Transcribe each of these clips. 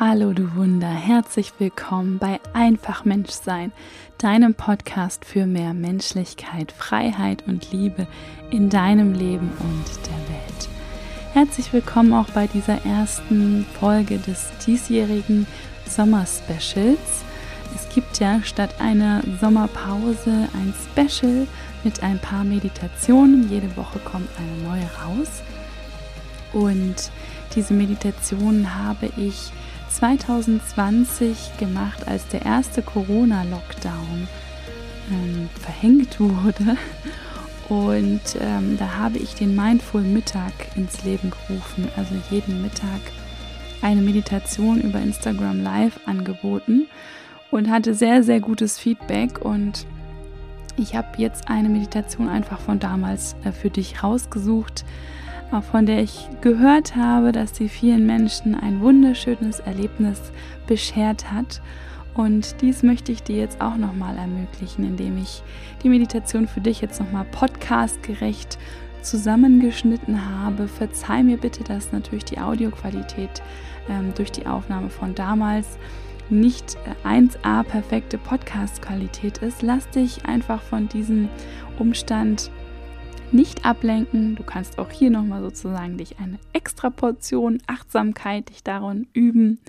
Hallo du Wunder, herzlich willkommen bei Einfach Menschsein, deinem Podcast für mehr Menschlichkeit, Freiheit und Liebe in deinem Leben und der Welt. Herzlich willkommen auch bei dieser ersten Folge des diesjährigen Sommer-Specials. Es gibt ja statt einer Sommerpause ein Special mit ein paar Meditationen. Jede Woche kommt eine neue raus. Und diese Meditation habe ich 2020 gemacht, als der erste Corona-Lockdown ähm, verhängt wurde. Und ähm, da habe ich den Mindful Mittag ins Leben gerufen, also jeden Mittag eine Meditation über Instagram Live angeboten und hatte sehr, sehr gutes Feedback. Und ich habe jetzt eine Meditation einfach von damals äh, für dich rausgesucht von der ich gehört habe, dass sie vielen Menschen ein wunderschönes Erlebnis beschert hat. Und dies möchte ich dir jetzt auch nochmal ermöglichen, indem ich die Meditation für dich jetzt nochmal podcastgerecht zusammengeschnitten habe. Verzeih mir bitte, dass natürlich die Audioqualität ähm, durch die Aufnahme von damals nicht 1a äh, perfekte Podcast-Qualität ist. Lass dich einfach von diesem Umstand nicht ablenken. Du kannst auch hier nochmal sozusagen dich eine extra Portion Achtsamkeit dich daran üben.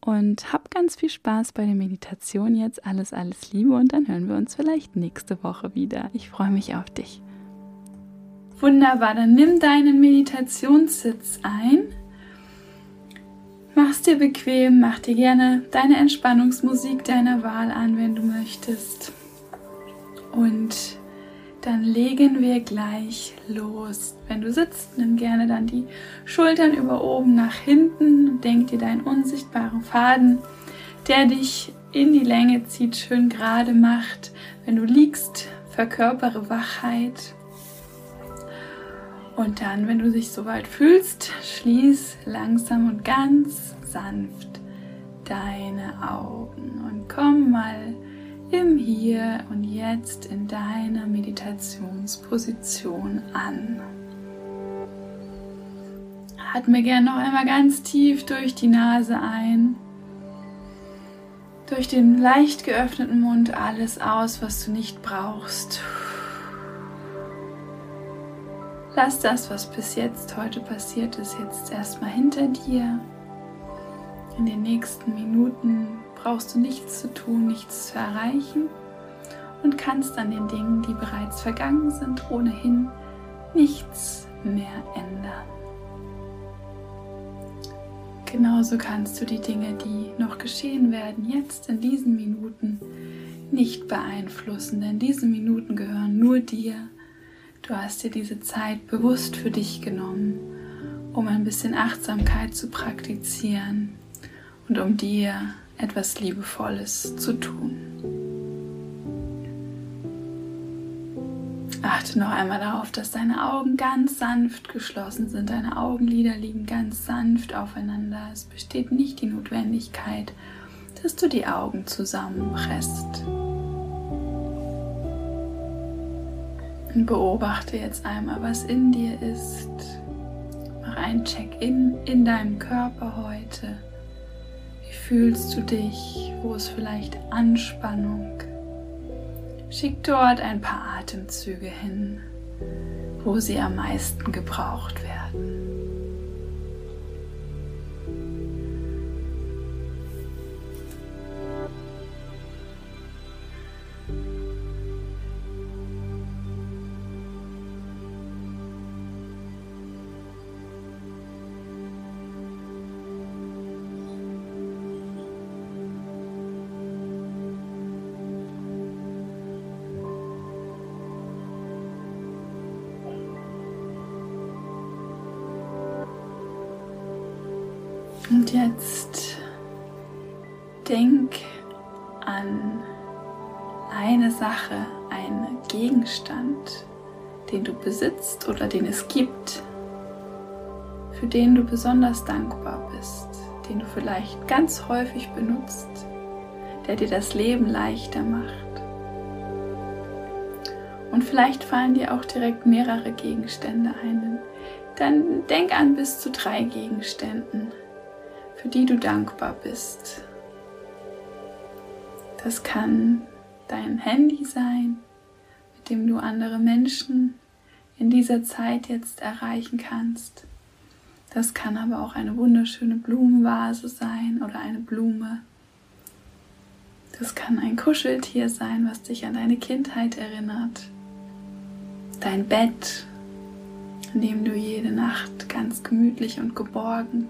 Und hab ganz viel Spaß bei der Meditation jetzt. Alles, alles Liebe und dann hören wir uns vielleicht nächste Woche wieder. Ich freue mich auf dich. Wunderbar, dann nimm deinen Meditationssitz ein. Mach's dir bequem, mach dir gerne deine Entspannungsmusik deiner Wahl an, wenn du möchtest. Und dann legen wir gleich los. Wenn du sitzt, nimm gerne dann die Schultern über oben nach hinten denk dir deinen unsichtbaren Faden, der dich in die Länge zieht, schön gerade macht. Wenn du liegst, verkörpere Wachheit. Und dann, wenn du dich soweit fühlst, schließ langsam und ganz sanft deine Augen und komm mal im Hier und Jetzt in deiner Meditationsposition an. Atme gerne noch einmal ganz tief durch die Nase ein. Durch den leicht geöffneten Mund alles aus, was du nicht brauchst. Lass das, was bis jetzt heute passiert ist, jetzt erstmal hinter dir. In den nächsten Minuten brauchst du nichts zu tun, nichts zu erreichen und kannst an den Dingen, die bereits vergangen sind, ohnehin nichts mehr ändern. Genauso kannst du die Dinge, die noch geschehen werden, jetzt in diesen Minuten nicht beeinflussen, denn diese Minuten gehören nur dir. Du hast dir diese Zeit bewusst für dich genommen, um ein bisschen Achtsamkeit zu praktizieren und um dir etwas Liebevolles zu tun. Achte noch einmal darauf, dass deine Augen ganz sanft geschlossen sind. Deine Augenlider liegen ganz sanft aufeinander. Es besteht nicht die Notwendigkeit, dass du die Augen zusammenpresst. Und beobachte jetzt einmal, was in dir ist. Mach ein Check-in in deinem Körper heute fühlst du dich? Wo ist vielleicht Anspannung? Schick dort ein paar Atemzüge hin, wo sie am meisten gebraucht werden. Und jetzt denk an eine Sache, einen Gegenstand, den du besitzt oder den es gibt, für den du besonders dankbar bist, den du vielleicht ganz häufig benutzt, der dir das Leben leichter macht. Und vielleicht fallen dir auch direkt mehrere Gegenstände ein. Dann denk an bis zu drei Gegenständen, für die du dankbar bist. Das kann dein Handy sein, mit dem du andere Menschen in dieser Zeit jetzt erreichen kannst. Das kann aber auch eine wunderschöne Blumenvase sein oder eine Blume. Das kann ein Kuscheltier sein, was dich an deine Kindheit erinnert. Dein Bett, in dem du jede Nacht ganz gemütlich und geborgen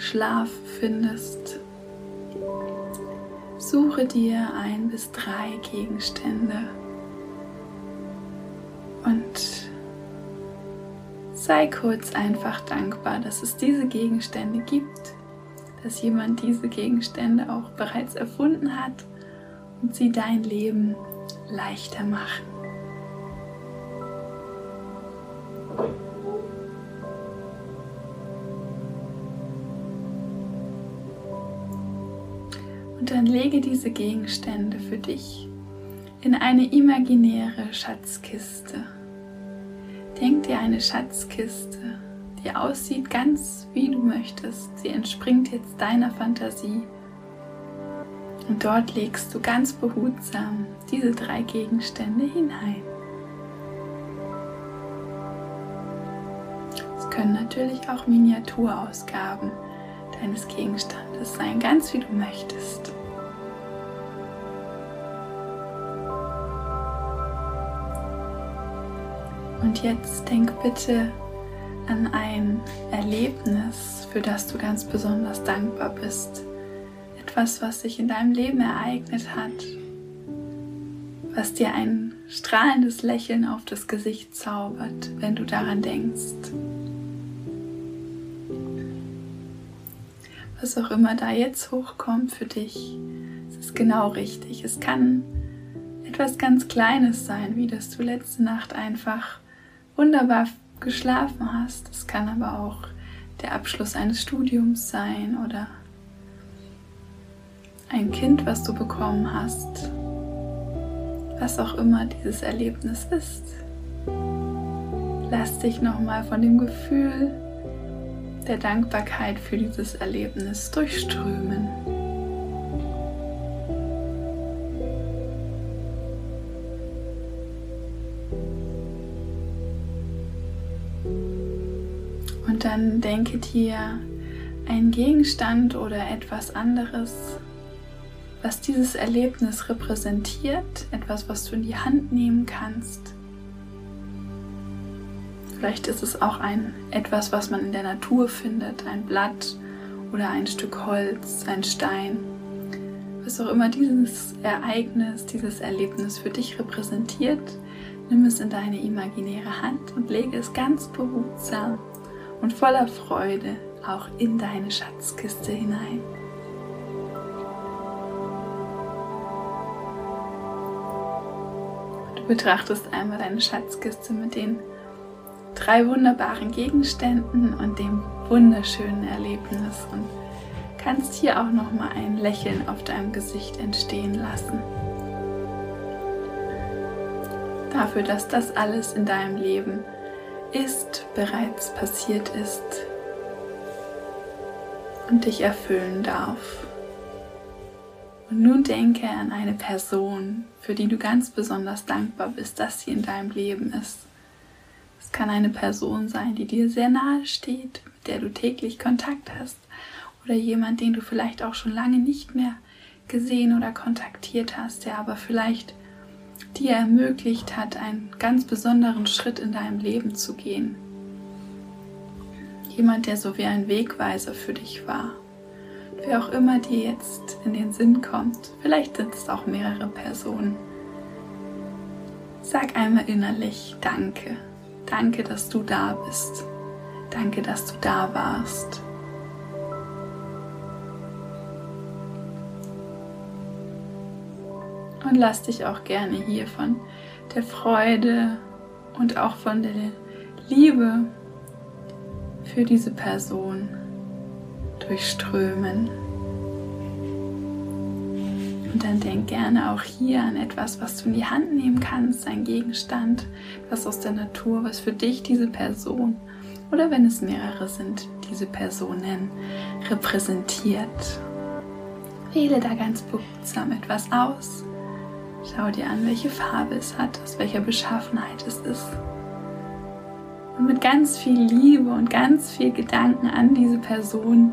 Schlaf findest. Suche dir ein bis drei Gegenstände und sei kurz einfach dankbar, dass es diese Gegenstände gibt, dass jemand diese Gegenstände auch bereits erfunden hat und sie dein Leben leichter machen. Lege diese Gegenstände für dich in eine imaginäre Schatzkiste. Denk dir eine Schatzkiste, die aussieht ganz wie du möchtest. Sie entspringt jetzt deiner Fantasie. Und dort legst du ganz behutsam diese drei Gegenstände hinein. Es können natürlich auch Miniaturausgaben deines Gegenstandes sein, ganz wie du möchtest. Und jetzt denk bitte an ein Erlebnis, für das du ganz besonders dankbar bist. Etwas, was sich in deinem Leben ereignet hat, was dir ein strahlendes Lächeln auf das Gesicht zaubert, wenn du daran denkst. was auch immer da jetzt hochkommt für dich, ist genau richtig. Es kann etwas ganz Kleines sein, wie dass du letzte Nacht einfach wunderbar geschlafen hast. Es kann aber auch der Abschluss eines Studiums sein oder ein Kind, was du bekommen hast. Was auch immer dieses Erlebnis ist. Lass dich nochmal von dem Gefühl der Dankbarkeit für dieses Erlebnis durchströmen. Denke dir ein Gegenstand oder etwas anderes, was dieses Erlebnis repräsentiert, etwas, was du in die Hand nehmen kannst Vielleicht ist es auch ein etwas, was man in der Natur findet, ein Blatt oder ein Stück Holz, ein Stein. Was auch immer dieses Ereignis, dieses Erlebnis für dich repräsentiert, nimm es in deine imaginäre Hand und lege es ganz behutsam und voller Freude auch in deine Schatzkiste hinein. Du betrachtest einmal deine Schatzkiste mit den drei wunderbaren Gegenständen und dem wunderschönen Erlebnis und kannst hier auch noch mal ein Lächeln auf deinem Gesicht entstehen lassen. Dafür, dass das alles in deinem Leben ist, bereits passiert ist und dich erfüllen darf. Und nun denke an eine Person, für die du ganz besonders dankbar bist, dass sie in deinem Leben ist. Es kann eine Person sein, die dir sehr nahe steht, mit der du täglich Kontakt hast. Oder jemand, den du vielleicht auch schon lange nicht mehr gesehen oder kontaktiert hast, der aber vielleicht dir ermöglicht hat, einen ganz besonderen Schritt in deinem Leben zu gehen. Jemand, der so wie ein Wegweiser für dich war. Wer auch immer dir jetzt in den Sinn kommt, vielleicht sind es auch mehrere Personen. Sag einmal innerlich Danke. Danke, dass du da bist. Danke, dass du da warst. Und lass dich auch gerne hier von der Freude und auch von der Liebe für diese Person durchströmen. Und dann denk gerne auch hier an etwas, was du in die Hand nehmen kannst, ein Gegenstand, was aus der Natur, was für dich diese Person oder wenn es mehrere sind, diese Personen repräsentiert. Wähle da ganz behutsam etwas aus. Schau dir an, welche Farbe es hat, aus welcher Beschaffenheit es ist. Und mit ganz viel Liebe und ganz viel Gedanken an diese Person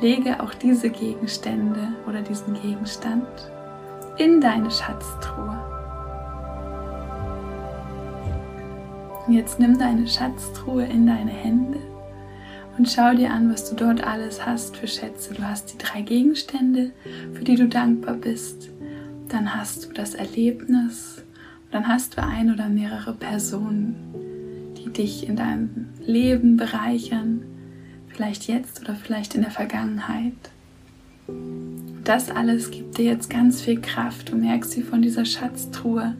lege auch diese Gegenstände oder diesen Gegenstand in deine Schatztruhe. Und jetzt nimm deine Schatztruhe in deine Hände und schau dir an, was du dort alles hast für Schätze. Du hast die drei Gegenstände, für die du dankbar bist. Dann hast du das Erlebnis. Dann hast du ein oder mehrere Personen, die dich in deinem Leben bereichern. Vielleicht jetzt oder vielleicht in der Vergangenheit. Das alles gibt dir jetzt ganz viel Kraft. Du merkst, wie von dieser Schatztruhe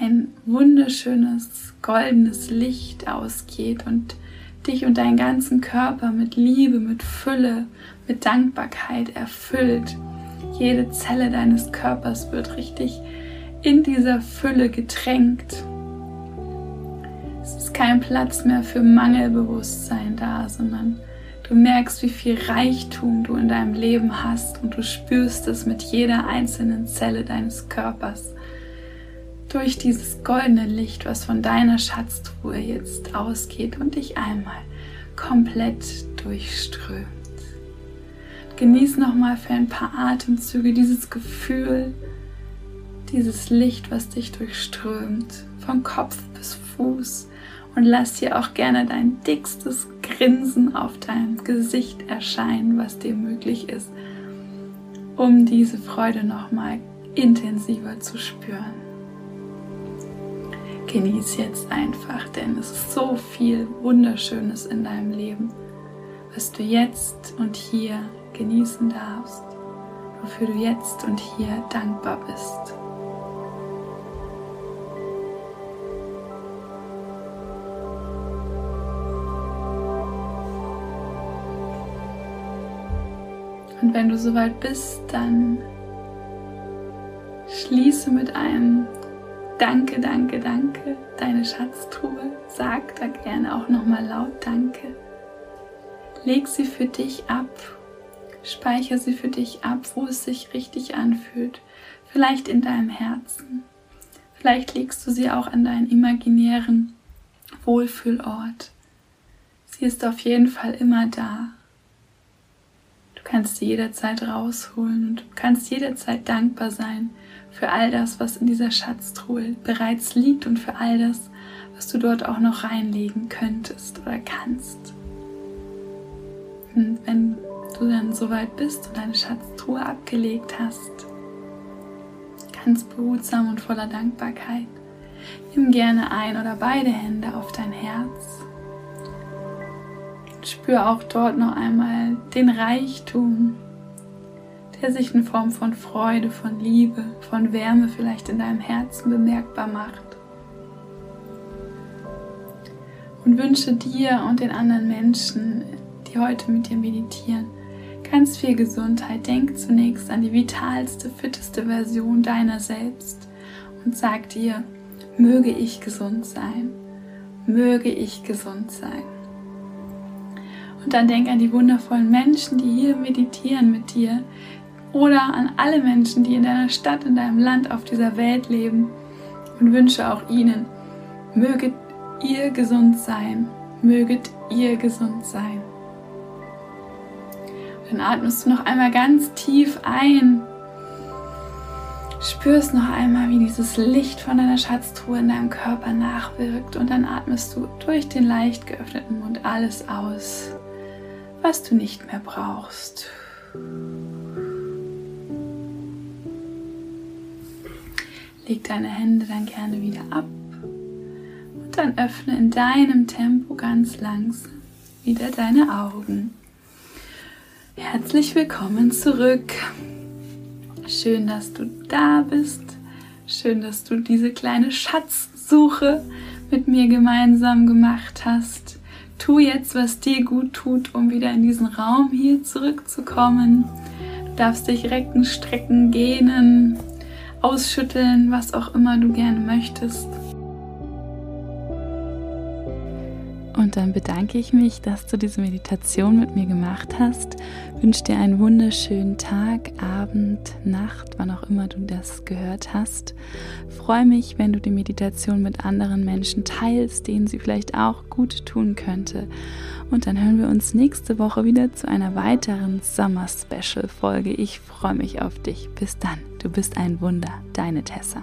ein wunderschönes goldenes Licht ausgeht und dich und deinen ganzen Körper mit Liebe, mit Fülle, mit Dankbarkeit erfüllt. Jede Zelle deines Körpers wird richtig in dieser Fülle getränkt. Es ist kein Platz mehr für Mangelbewusstsein da, sondern du merkst, wie viel Reichtum du in deinem Leben hast und du spürst es mit jeder einzelnen Zelle deines Körpers durch dieses goldene Licht, was von deiner Schatztruhe jetzt ausgeht und dich einmal komplett durchströmt. Genieß nochmal für ein paar Atemzüge dieses Gefühl, dieses Licht, was dich durchströmt, von Kopf bis Fuß. Und lass dir auch gerne dein dickstes Grinsen auf deinem Gesicht erscheinen, was dir möglich ist, um diese Freude nochmal intensiver zu spüren. Genieß jetzt einfach, denn es ist so viel Wunderschönes in deinem Leben, was du jetzt und hier genießen darfst, wofür du jetzt und hier dankbar bist. Und wenn du soweit bist, dann schließe mit einem Danke, danke, danke, deine Schatztruhe. Sag da gerne auch nochmal laut Danke. Leg sie für dich ab. Speicher sie für dich ab, wo es sich richtig anfühlt. Vielleicht in deinem Herzen. Vielleicht legst du sie auch an deinen imaginären Wohlfühlort. Sie ist auf jeden Fall immer da. Du kannst sie jederzeit rausholen und du kannst jederzeit dankbar sein für all das, was in dieser Schatztruhe bereits liegt und für all das, was du dort auch noch reinlegen könntest oder kannst. Und wenn du dann soweit bist und deine Schatztruhe abgelegt hast, ganz behutsam und voller Dankbarkeit, nimm gerne ein oder beide Hände auf dein Herz. Spür auch dort noch einmal den Reichtum der sich in Form von Freude, von Liebe, von Wärme vielleicht in deinem Herzen bemerkbar macht. Und wünsche dir und den anderen Menschen, die heute mit dir meditieren, ganz viel Gesundheit. Denk zunächst an die vitalste, fitteste Version deiner selbst und sag dir, möge ich gesund sein, möge ich gesund sein. Und dann denk an die wundervollen Menschen, die hier meditieren mit dir, oder an alle Menschen, die in deiner Stadt, in deinem Land, auf dieser Welt leben und wünsche auch ihnen, möget ihr gesund sein, möget ihr gesund sein. Dann atmest du noch einmal ganz tief ein. Spürst noch einmal, wie dieses Licht von deiner Schatztruhe in deinem Körper nachwirkt und dann atmest du durch den leicht geöffneten Mund alles aus, was du nicht mehr brauchst. Leg deine Hände dann gerne wieder ab und dann öffne in deinem Tempo ganz langsam wieder deine Augen. Herzlich willkommen zurück. Schön, dass du da bist. Schön, dass du diese kleine Schatzsuche mit mir gemeinsam gemacht hast. Tu jetzt, was dir gut tut, um wieder in diesen Raum hier zurückzukommen. Du darfst dich recken, strecken, gähnen, ausschütteln, was auch immer du gerne möchtest. Und dann bedanke ich mich, dass du diese Meditation mit mir gemacht hast. Wünsche dir einen wunderschönen Tag, Abend, Nacht, wann auch immer du das gehört hast. Freue mich, wenn du die Meditation mit anderen Menschen teilst, denen sie vielleicht auch gut tun könnte. Und dann hören wir uns nächste Woche wieder zu einer weiteren Summer Special Folge. Ich freue mich auf dich. Bis dann. Du bist ein Wunder. Deine Tessa.